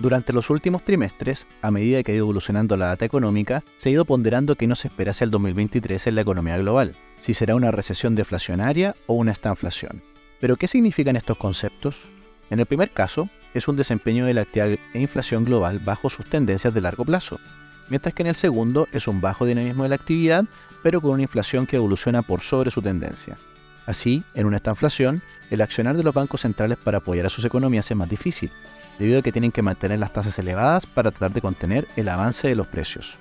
Durante los últimos trimestres, a medida que ha ido evolucionando la data económica, se ha ido ponderando que no se espera el 2023 en la economía global, si será una recesión deflacionaria o una estanflación. Pero, ¿qué significan estos conceptos? En el primer caso, es un desempeño de la actividad e inflación global bajo sus tendencias de largo plazo, mientras que en el segundo es un bajo dinamismo de la actividad, pero con una inflación que evoluciona por sobre su tendencia. Así, en una estanflación, el accionar de los bancos centrales para apoyar a sus economías es más difícil, debido a que tienen que mantener las tasas elevadas para tratar de contener el avance de los precios.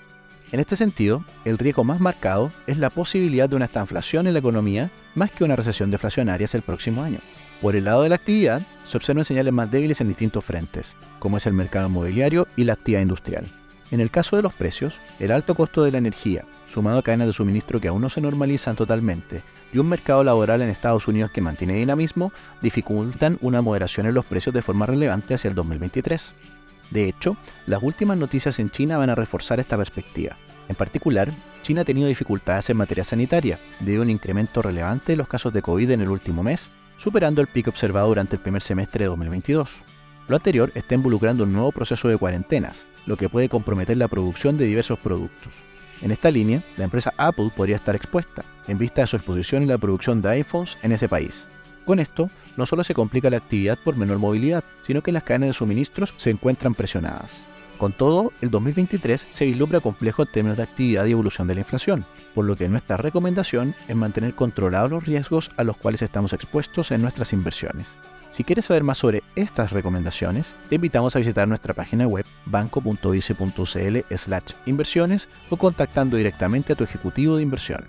En este sentido, el riesgo más marcado es la posibilidad de una estanflación en la economía más que una recesión deflacionaria hacia el próximo año. Por el lado de la actividad, se observan señales más débiles en distintos frentes, como es el mercado inmobiliario y la actividad industrial. En el caso de los precios, el alto costo de la energía, sumado a cadenas de suministro que aún no se normalizan totalmente, y un mercado laboral en Estados Unidos que mantiene dinamismo, dificultan una moderación en los precios de forma relevante hacia el 2023. De hecho, las últimas noticias en China van a reforzar esta perspectiva. En particular, China ha tenido dificultades en materia sanitaria, debido a un incremento relevante de los casos de COVID en el último mes, superando el pico observado durante el primer semestre de 2022. Lo anterior está involucrando un nuevo proceso de cuarentenas, lo que puede comprometer la producción de diversos productos. En esta línea, la empresa Apple podría estar expuesta, en vista de su exposición en la producción de iPhones en ese país. Con esto, no solo se complica la actividad por menor movilidad, sino que las cadenas de suministros se encuentran presionadas. Con todo, el 2023 se vislumbra complejo en términos de actividad y evolución de la inflación, por lo que nuestra recomendación es mantener controlados los riesgos a los cuales estamos expuestos en nuestras inversiones. Si quieres saber más sobre estas recomendaciones, te invitamos a visitar nuestra página web banco.vice.cl/inversiones o contactando directamente a tu ejecutivo de inversión.